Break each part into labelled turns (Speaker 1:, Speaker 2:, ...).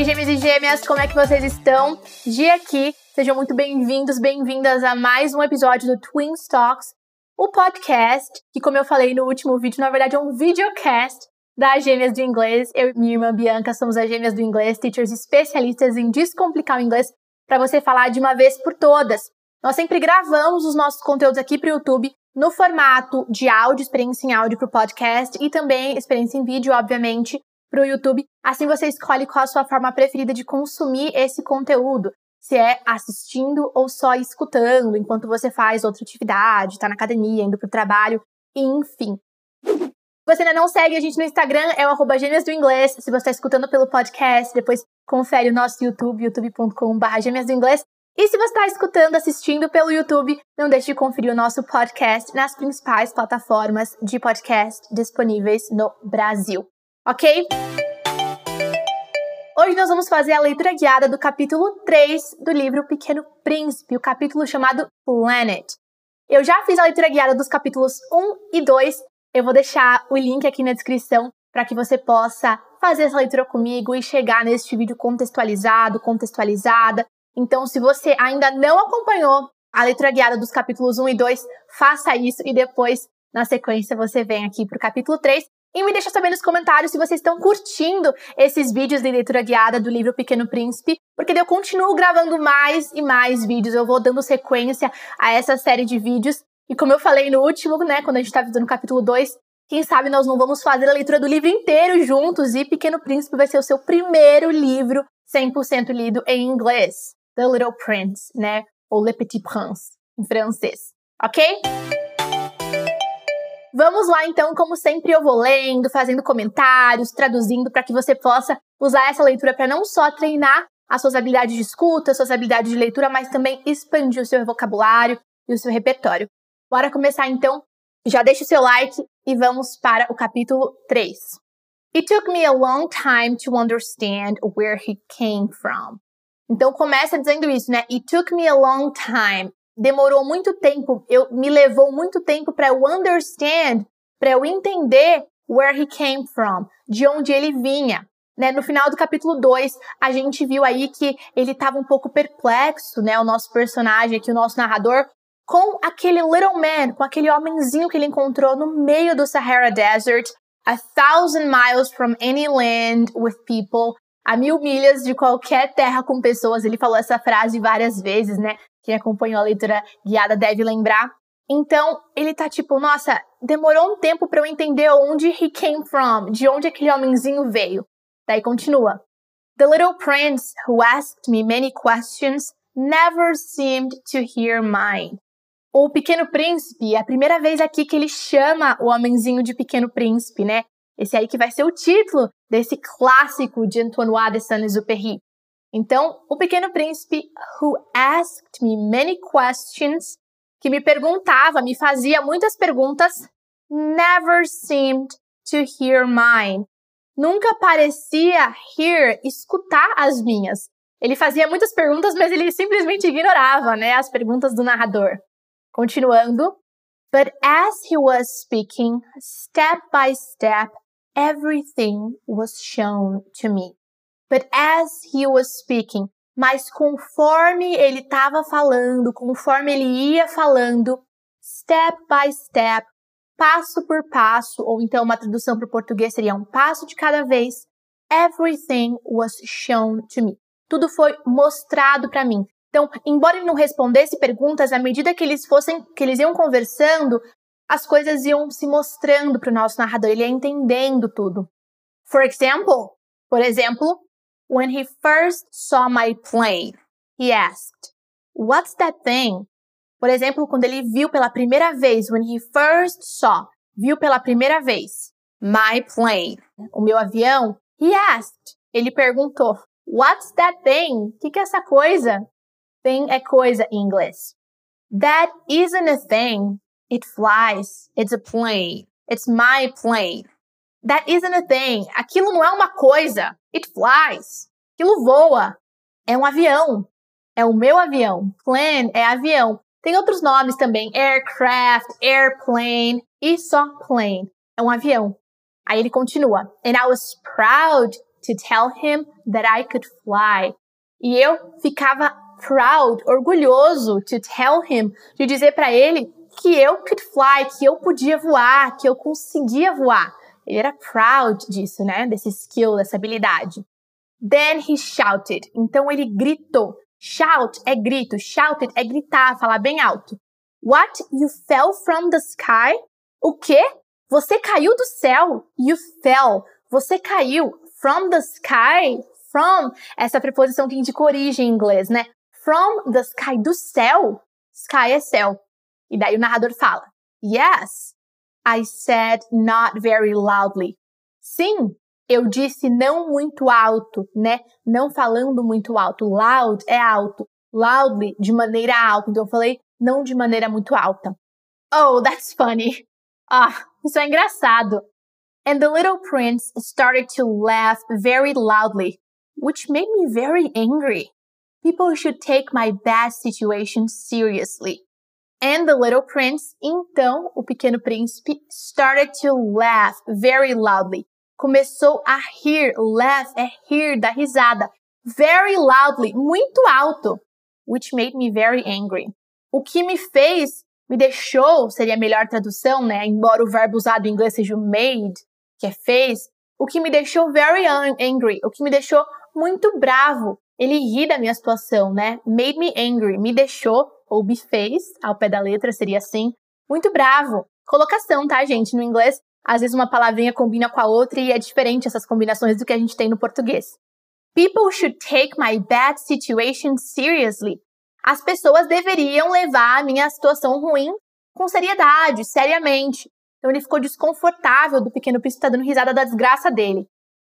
Speaker 1: aí, gêmeos e gêmeas, como é que vocês estão? Dia aqui, sejam muito bem-vindos, bem-vindas a mais um episódio do Twin Talks, o podcast, que como eu falei no último vídeo, na verdade é um videocast das Gêmeas do Inglês. Eu e minha irmã Bianca somos as Gêmeas do Inglês, teachers especialistas em descomplicar o inglês para você falar de uma vez por todas. Nós sempre gravamos os nossos conteúdos aqui para o YouTube no formato de áudio, experiência em áudio para o podcast e também experiência em vídeo, obviamente, para o YouTube. Assim você escolhe qual a sua forma preferida de consumir esse conteúdo. Se é assistindo ou só escutando enquanto você faz outra atividade, está na academia, indo para o trabalho, enfim. Se você ainda não segue a gente no Instagram, é o arroba gêmeas do inglês. Se você está escutando pelo podcast, depois confere o nosso YouTube, youtube.com.br gêmeas do inglês. E se você está escutando, assistindo pelo YouTube, não deixe de conferir o nosso podcast nas principais plataformas de podcast disponíveis no Brasil ok? Hoje nós vamos fazer a leitura guiada do capítulo 3 do livro Pequeno Príncipe, o capítulo chamado Planet. Eu já fiz a leitura guiada dos capítulos 1 e 2, eu vou deixar o link aqui na descrição para que você possa fazer essa leitura comigo e chegar neste vídeo contextualizado, contextualizada. Então, se você ainda não acompanhou a leitura guiada dos capítulos 1 e 2, faça isso e depois, na sequência, você vem aqui para o capítulo 3 e me deixa saber nos comentários se vocês estão curtindo esses vídeos de leitura guiada do livro Pequeno Príncipe, porque eu continuo gravando mais e mais vídeos, eu vou dando sequência a essa série de vídeos. E como eu falei no último, né, quando a gente estava tá no capítulo 2, quem sabe nós não vamos fazer a leitura do livro inteiro juntos e Pequeno Príncipe vai ser o seu primeiro livro 100% lido em inglês. The Little Prince, né, ou Le Petit Prince, em francês. Ok? Vamos lá então, como sempre eu vou lendo, fazendo comentários, traduzindo para que você possa usar essa leitura para não só treinar as suas habilidades de escuta, as suas habilidades de leitura, mas também expandir o seu vocabulário e o seu repertório. Bora começar então? Já deixa o seu like e vamos para o capítulo 3. It took me a long time to understand where he came from. Então começa dizendo isso, né? It took me a long time demorou muito tempo, eu me levou muito tempo para eu understand, para eu entender where he came from, de onde ele vinha. Né? No final do capítulo 2, a gente viu aí que ele estava um pouco perplexo, né? O nosso personagem aqui, o nosso narrador, com aquele little man, com aquele homenzinho que ele encontrou no meio do Sahara Desert, a thousand miles from any land with people, a mil milhas de qualquer terra com pessoas. Ele falou essa frase várias vezes, né? Quem acompanhou a leitura guiada deve lembrar. Então, ele tá tipo, nossa, demorou um tempo para eu entender onde he came from, de onde aquele homenzinho veio. Daí continua. The little prince who asked me many questions never seemed to hear mine. O Pequeno Príncipe, é a primeira vez aqui que ele chama o homenzinho de Pequeno Príncipe, né? Esse aí que vai ser o título desse clássico de Antoine de Saint-Exupéry. Então, o pequeno príncipe who asked me many questions, que me perguntava, me fazia muitas perguntas, never seemed to hear mine. Nunca parecia hear, escutar as minhas. Ele fazia muitas perguntas, mas ele simplesmente ignorava, né, as perguntas do narrador. Continuando, but as he was speaking, step by step, everything was shown to me. But as he was speaking, mas conforme ele estava falando, conforme ele ia falando, step by step, passo por passo, ou então uma tradução para o português seria um passo de cada vez, everything was shown to me. Tudo foi mostrado para mim. Então, embora ele não respondesse perguntas, à medida que eles fossem, que eles iam conversando, as coisas iam se mostrando para o nosso narrador, ele ia entendendo tudo. For example, por exemplo, When he first saw my plane, he asked, What's that thing? Por exemplo, quando ele viu pela primeira vez, when he first saw, viu pela primeira vez, my plane, o meu avião, he asked, ele perguntou, What's that thing? O que, que é essa coisa? Thing é coisa em inglês. That isn't a thing. It flies. It's a plane. It's my plane. That isn't a thing. Aquilo não é uma coisa. It flies. Aquilo voa. É um avião. É o meu avião. Plane é avião. Tem outros nomes também. Aircraft, airplane e só plane. É um avião. Aí ele continua. And I was proud to tell him that I could fly. E eu ficava proud, orgulhoso to tell him, de dizer para ele que eu could fly, que eu podia voar, que eu conseguia voar. Ele era proud disso, né? Desse skill, dessa habilidade. Then he shouted. Então ele gritou. Shout é grito, shouted é gritar, falar bem alto. What? You fell from the sky? O quê? Você caiu do céu? You fell. Você caiu from the sky? From, essa preposição que indica origem em inglês, né? From the sky, do céu. Sky é céu. E daí o narrador fala: Yes, I said not very loudly. Sim, eu disse não muito alto, né? Não falando muito alto. Loud é alto. Loudly, de maneira alta. Então eu falei não de maneira muito alta. Oh, that's funny. Ah, isso é engraçado. And the little prince started to laugh very loudly, which made me very angry. People should take my bad situation seriously. And the little prince, então, o pequeno príncipe, started to laugh very loudly, começou a rir. Laugh é rir, da risada. Very loudly, muito alto. Which made me very angry. O que me fez, me deixou, seria a melhor tradução, né? Embora o verbo usado em inglês seja made, que é fez. O que me deixou very angry. O que me deixou muito bravo. Ele ri da minha situação, né? Made me angry. Me deixou, ou fez, ao pé da letra seria assim, muito bravo. Colocação, tá, gente? No inglês às vezes uma palavrinha combina com a outra e é diferente essas combinações do que a gente tem no português. People should take my bad situation seriously. As pessoas deveriam levar a minha situação ruim com seriedade, seriamente. Então ele ficou desconfortável do pequeno príncipe estar tá dando risada da desgraça dele.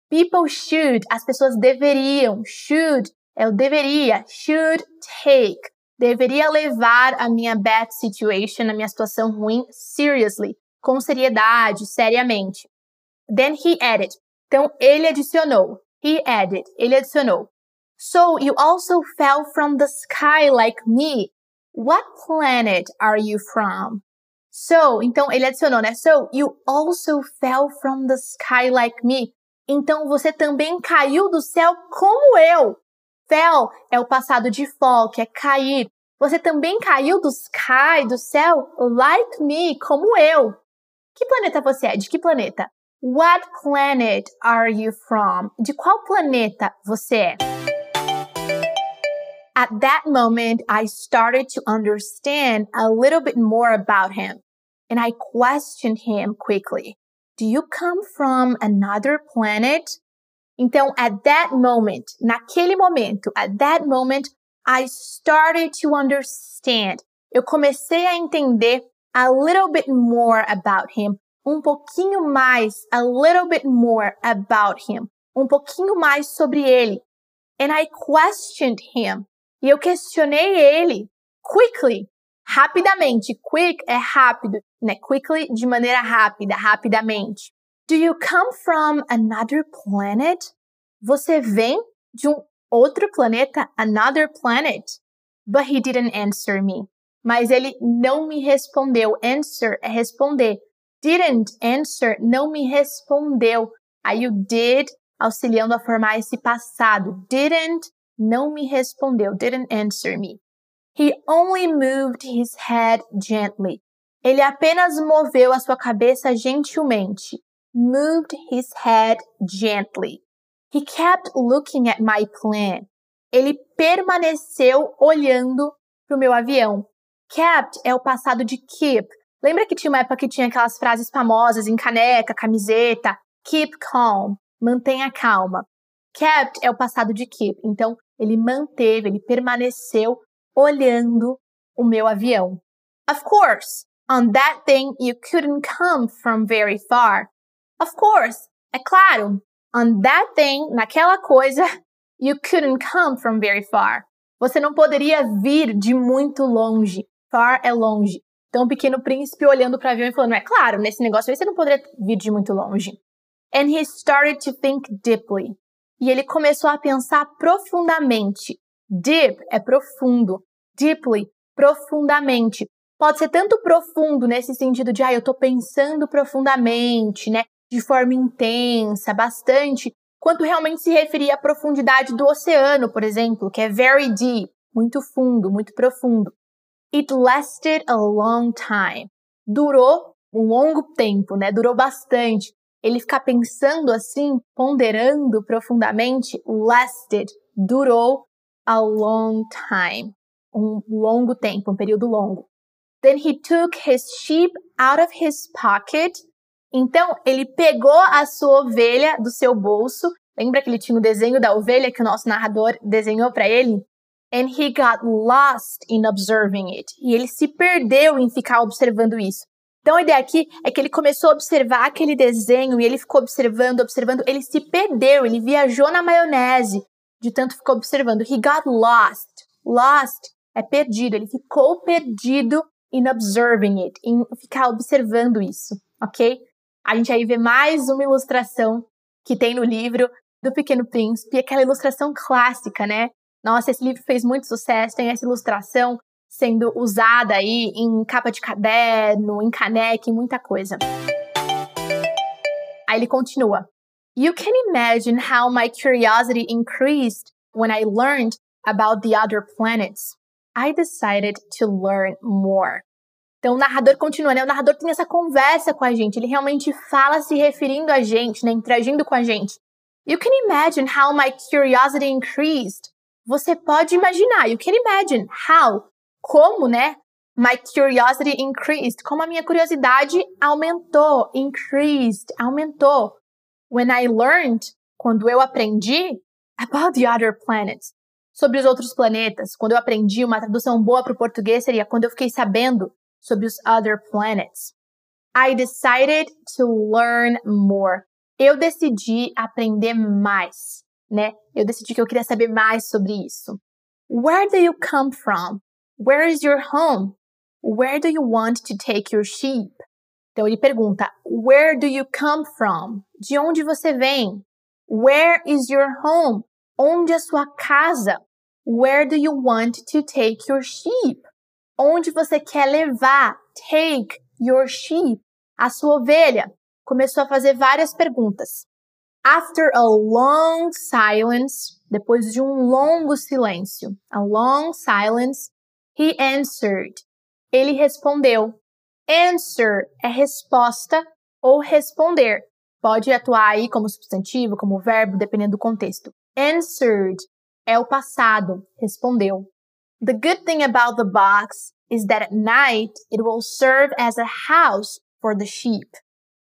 Speaker 1: People should, as pessoas deveriam, should, é o deveria, should take, deveria levar a minha bad situation, a minha situação ruim, seriously, com seriedade, seriamente. Then he added. Então ele adicionou. He added. Ele adicionou. So you also fell from the sky like me. What planet are you from? So, então ele adicionou, né? So you also fell from the sky like me. Então você também caiu do céu como eu. Fell é o passado de fall, que é cair. Você também caiu do sky, do céu, like me, como eu. Que planeta você é? De que planeta? What planet are you from? De qual planeta você é? At that moment, I started to understand a little bit more about him, and I questioned him quickly. Do you come from another planet? Então, at that moment, naquele momento, at that moment, I started to understand. Eu comecei a entender a little bit more about him, um pouquinho mais, a little bit more about him, um pouquinho mais sobre ele. And I questioned him. E eu questionei ele quickly, rapidamente. Quick é rápido, né? Quickly de maneira rápida, rapidamente. Do you come from another planet? Você vem de um outro planeta, another planet? But he didn't answer me mas ele não me respondeu. Answer é responder. Didn't answer, não me respondeu. Aí o did auxiliando a formar esse passado. Didn't, não me respondeu. Didn't answer me. He only moved his head gently. Ele apenas moveu a sua cabeça gentilmente. Moved his head gently. He kept looking at my plane. Ele permaneceu olhando para o meu avião. Kept é o passado de keep. Lembra que tinha uma época que tinha aquelas frases famosas em caneca, camiseta? Keep calm. Mantenha calma. Kept é o passado de keep. Então, ele manteve, ele permaneceu olhando o meu avião. Of course, on that thing you couldn't come from very far. Of course, é claro. On that thing, naquela coisa, you couldn't come from very far. Você não poderia vir de muito longe. Far é longe. Então, o pequeno príncipe olhando para o avião e falando: é claro, nesse negócio aí você não poderia vir de muito longe. And he started to think deeply. E ele começou a pensar profundamente. Deep é profundo. Deeply, profundamente. Pode ser tanto profundo nesse sentido de, ah, eu tô pensando profundamente, né? De forma intensa, bastante, quanto realmente se referia à profundidade do oceano, por exemplo, que é very deep, muito fundo, muito profundo. It lasted a long time. Durou um longo tempo, né? Durou bastante. Ele ficar pensando assim, ponderando profundamente, lasted, durou a long time. Um longo tempo, um período longo. Then he took his sheep out of his pocket. Então, ele pegou a sua ovelha do seu bolso. Lembra que ele tinha o desenho da ovelha que o nosso narrador desenhou para ele? And he got lost in observing it. E ele se perdeu em ficar observando isso. Então a ideia aqui é que ele começou a observar aquele desenho e ele ficou observando, observando, ele se perdeu, ele viajou na maionese, de tanto ficou observando. He got lost. Lost é perdido, ele ficou perdido in observing it, em ficar observando isso, ok? A gente aí vê mais uma ilustração que tem no livro do Pequeno Príncipe, aquela ilustração clássica, né? Nossa, esse livro fez muito sucesso, tem essa ilustração sendo usada aí em capa de caderno, em caneca, em muita coisa. Aí ele continua. You can imagine how my curiosity increased when I learned about the other planets. I decided to learn more. Então o narrador continua, né? O narrador tem essa conversa com a gente, ele realmente fala se referindo a gente, né? Interagindo com a gente. You can imagine how my curiosity increased. Você pode imaginar, you can imagine how, como, né? My curiosity increased, como a minha curiosidade aumentou, increased, aumentou. When I learned, quando eu aprendi about the other planets, sobre os outros planetas. Quando eu aprendi uma tradução boa para o português seria quando eu fiquei sabendo sobre os other planets. I decided to learn more. Eu decidi aprender mais, né? Eu decidi que eu queria saber mais sobre isso. Where do you come from? Where is your home? Where do you want to take your sheep? Então ele pergunta: Where do you come from? De onde você vem? Where is your home? Onde é sua casa? Where do you want to take your sheep? Onde você quer levar? Take your sheep. A sua ovelha. Começou a fazer várias perguntas. After a long silence, depois de um longo silêncio, a long silence, he answered. Ele respondeu. Answer é resposta ou responder. Pode atuar aí como substantivo, como verbo, dependendo do contexto. Answered é o passado, respondeu. The good thing about the box is that at night it will serve as a house for the sheep.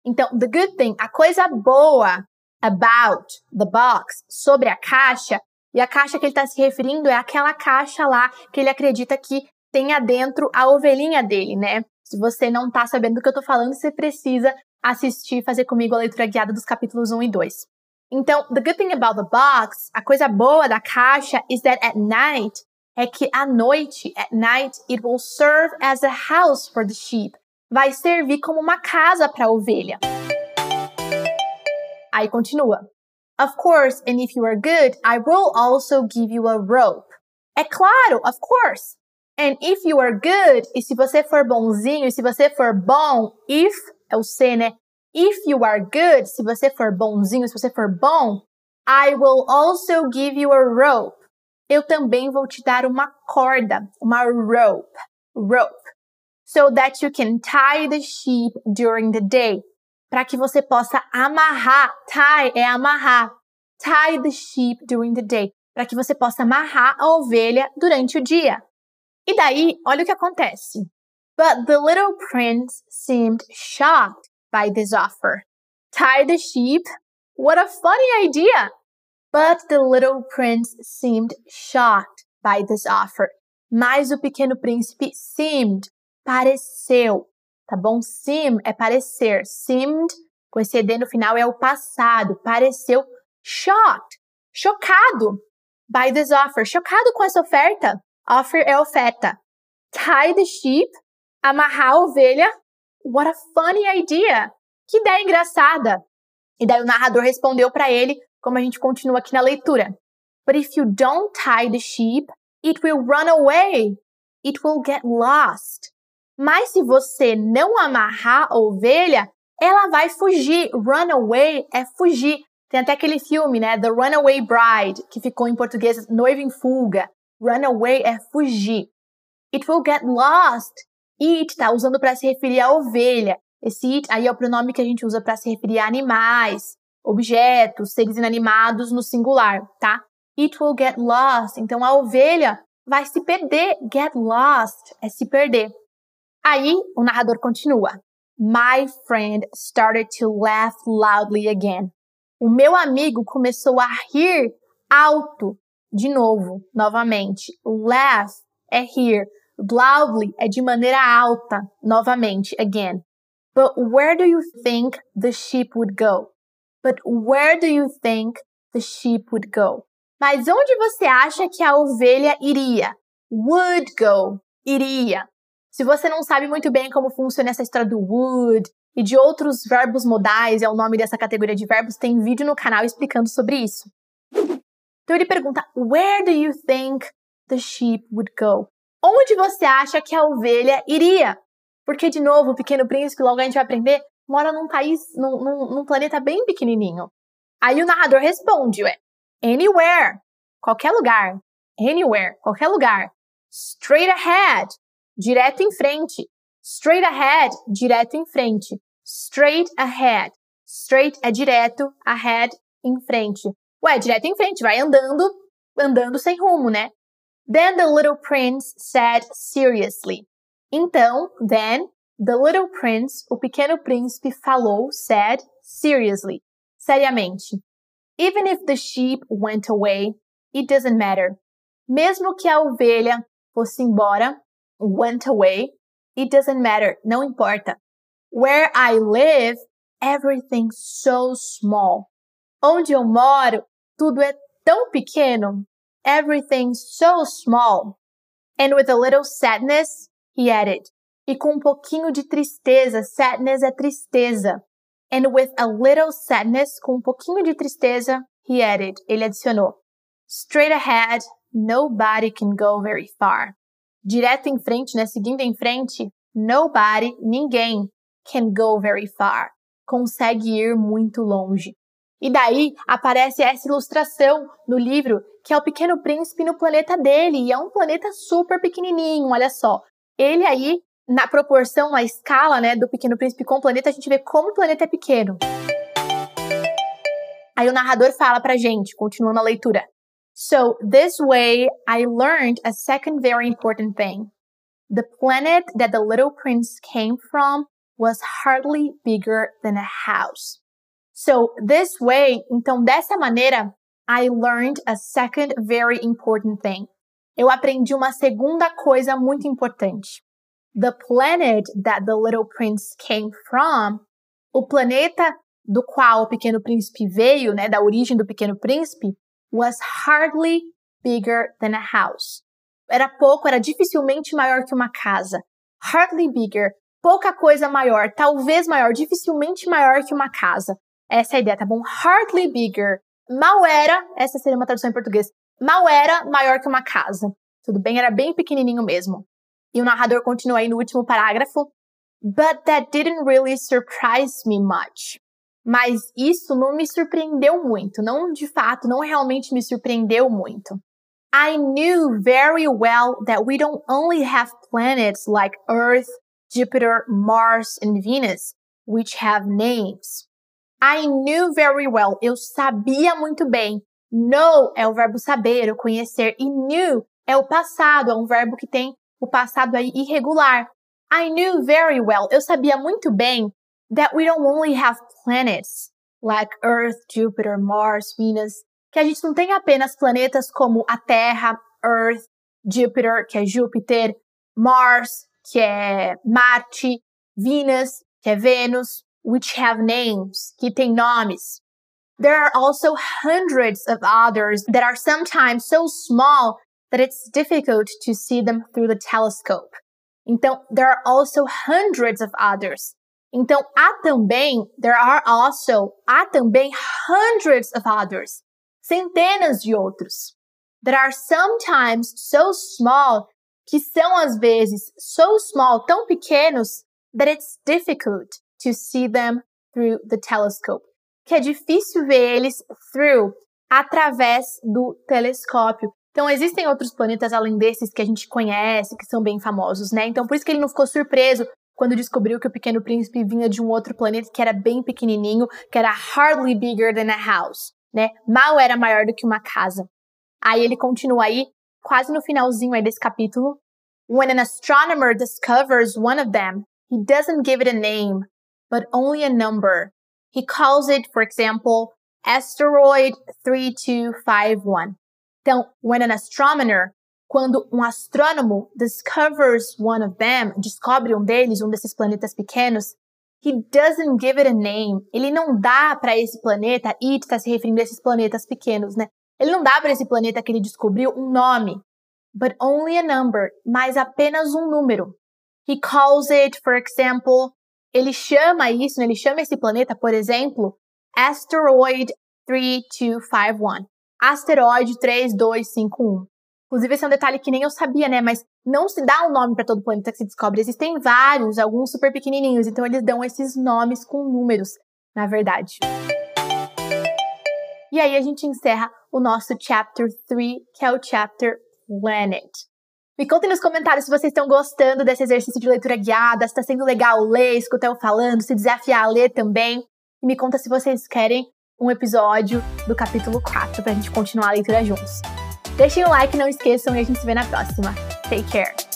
Speaker 1: Então, the good thing, a coisa boa about the box, sobre a caixa, e a caixa que ele está se referindo é aquela caixa lá que ele acredita que tenha dentro a ovelhinha dele, né? Se você não está sabendo do que eu estou falando, você precisa assistir, fazer comigo a leitura guiada dos capítulos 1 e 2. Então, the good thing about the box, a coisa boa da caixa, is that at night, é que à noite, at night, it will serve as a house for the sheep. Vai servir como uma casa para a ovelha. Aí continua. Of course, and if you are good, I will also give you a rope. É claro, of course. And if you are good, e se você for bonzinho, e se você for bom, if é o C, né? If you are good, se você for bonzinho, se você for bom, I will also give you a rope. Eu também vou te dar uma corda, uma rope, rope, so that you can tie the sheep during the day. Para que você possa amarrar, tie é amarrar, tie the sheep during the day, para que você possa amarrar a ovelha durante o dia. E daí, olha o que acontece. But the little prince seemed shocked by this offer. Tie the sheep? What a funny idea! But the little prince seemed shocked by this offer. Mas o pequeno príncipe seemed, pareceu, tá bom? Seem é parecer. Seemed, com esse ED no final, é o passado. Pareceu shocked, chocado by this offer. Chocado com essa oferta. Offer é oferta. Tie the sheep, amarrar a ovelha What a funny idea! Que ideia engraçada! E daí o narrador respondeu para ele, como a gente continua aqui na leitura. But if you don't tie the sheep, it will run away. It will get lost. Mas se você não amarrar a ovelha, ela vai fugir. Run away é fugir. Tem até aquele filme, né? The Runaway Bride, que ficou em português Noiva em Fuga. Runaway é fugir. It will get lost. It tá usando para se referir à ovelha. Esse it aí é o pronome que a gente usa para se referir a animais, objetos, seres inanimados no singular, tá? It will get lost. Então a ovelha vai se perder. Get lost é se perder. Aí o narrador continua. My friend started to laugh loudly again. O meu amigo começou a rir alto de novo, novamente. Laugh é rir. Loudly é de maneira alta, novamente, again. But where do you think the sheep would go? But where do you think the sheep would go? Mas onde você acha que a ovelha iria? Would go, iria. Se você não sabe muito bem como funciona essa história do would e de outros verbos modais, é o nome dessa categoria de verbos, tem vídeo no canal explicando sobre isso. Então ele pergunta: Where do you think the sheep would go? Onde você acha que a ovelha iria? Porque, de novo, o Pequeno Príncipe, logo a gente vai aprender, mora num país, num, num, num planeta bem pequenininho. Aí o narrador responde, ué, anywhere, qualquer lugar. Anywhere, qualquer lugar. Straight ahead, direto em frente. Straight ahead, direto em frente. Straight ahead. Straight é direto, ahead, em frente. Ué, direto em frente, vai andando, andando sem rumo, né? Then the little prince said seriously. Então, then, the little prince, o pequeno príncipe, falou, said, seriously, seriamente. Even if the sheep went away, it doesn't matter. Mesmo que a ovelha fosse embora, went away, it doesn't matter, não importa. Where I live, everything's so small. Onde eu moro, tudo é tão pequeno. Everything's so small. And with a little sadness, he added. E com um pouquinho de tristeza, sadness é tristeza. And with a little sadness, com um pouquinho de tristeza, he added. Ele adicionou. Straight ahead, nobody can go very far. Direto em frente, né? Seguindo em frente, nobody, ninguém, can go very far. Consegue ir muito longe. E daí aparece essa ilustração no livro, que é o Pequeno Príncipe no planeta dele, e é um planeta super pequenininho, olha só. Ele aí, na proporção, na escala, né, do Pequeno Príncipe com o planeta, a gente vê como o planeta é pequeno. Aí o narrador fala pra gente, continuando a leitura. So, this way, I learned a second very important thing. The planet that the little prince came from was hardly bigger than a house. So, this way, então dessa maneira, I learned a second very important thing. Eu aprendi uma segunda coisa muito importante. The planet that the little prince came from, o planeta do qual o pequeno príncipe veio, né, da origem do pequeno príncipe, was hardly bigger than a house. Era pouco, era dificilmente maior que uma casa. Hardly bigger, pouca coisa maior, talvez maior, dificilmente maior que uma casa. Essa é a ideia, tá bom? Hardly bigger. Mal era, essa seria uma tradução em português, mal era maior que uma casa. Tudo bem? Era bem pequenininho mesmo. E o narrador continua aí no último parágrafo. But that didn't really surprise me much. Mas isso não me surpreendeu muito. Não, de fato, não realmente me surpreendeu muito. I knew very well that we don't only have planets like Earth, Jupiter, Mars, and Venus, which have names. I knew very well. Eu sabia muito bem. Know é o verbo saber, ou conhecer. E knew é o passado, é um verbo que tem o passado aí irregular. I knew very well. Eu sabia muito bem that we don't only have planets like Earth, Jupiter, Mars, Venus, que a gente não tem apenas planetas como a Terra, Earth, Jupiter, que é Júpiter, Mars, que é Marte, Venus, que é Vênus, which have names, que tem nomes. There are also hundreds of others that are sometimes so small that it's difficult to see them through the telescope. Então, there are also hundreds of others. Então, há também, there are also, há também hundreds of others. Centenas de outros. That are sometimes so small, que são às vezes so small, tão pequenos, that it's difficult to see them through the telescope. que é difícil ver eles through, através do telescópio. Então, existem outros planetas além desses que a gente conhece, que são bem famosos, né? Então, por isso que ele não ficou surpreso quando descobriu que o Pequeno Príncipe vinha de um outro planeta que era bem pequenininho, que era hardly bigger than a house, né? Mal era maior do que uma casa. Aí ele continua aí, quase no finalzinho aí desse capítulo. When an astronomer discovers one of them, he doesn't give it a name, but only a number. He calls it, for example, asteroid 3251. Então, when an astronomer, quando um astrônomo discovers one of them, descobre um deles, um desses planetas pequenos, he doesn't give it a name. Ele não dá para esse planeta, it está se referindo a esses planetas pequenos, né? Ele não dá para esse planeta que ele descobriu um nome, but only a number, mas apenas um número. He calls it, for example, ele chama isso, né? ele chama esse planeta, por exemplo, Asteroid 3251. Asteroide 3251. Inclusive, esse é um detalhe que nem eu sabia, né? Mas não se dá um nome para todo planeta que se descobre. Existem vários, alguns super pequenininhos. Então, eles dão esses nomes com números, na verdade. E aí, a gente encerra o nosso Chapter 3, que é o Chapter Planet. Me contem nos comentários se vocês estão gostando desse exercício de leitura guiada, se está sendo legal ler, escutar eu falando, se desafiar a ler também. E me conta se vocês querem um episódio do capítulo 4 para a gente continuar a leitura juntos. Deixem o like, não esqueçam e a gente se vê na próxima. Take care!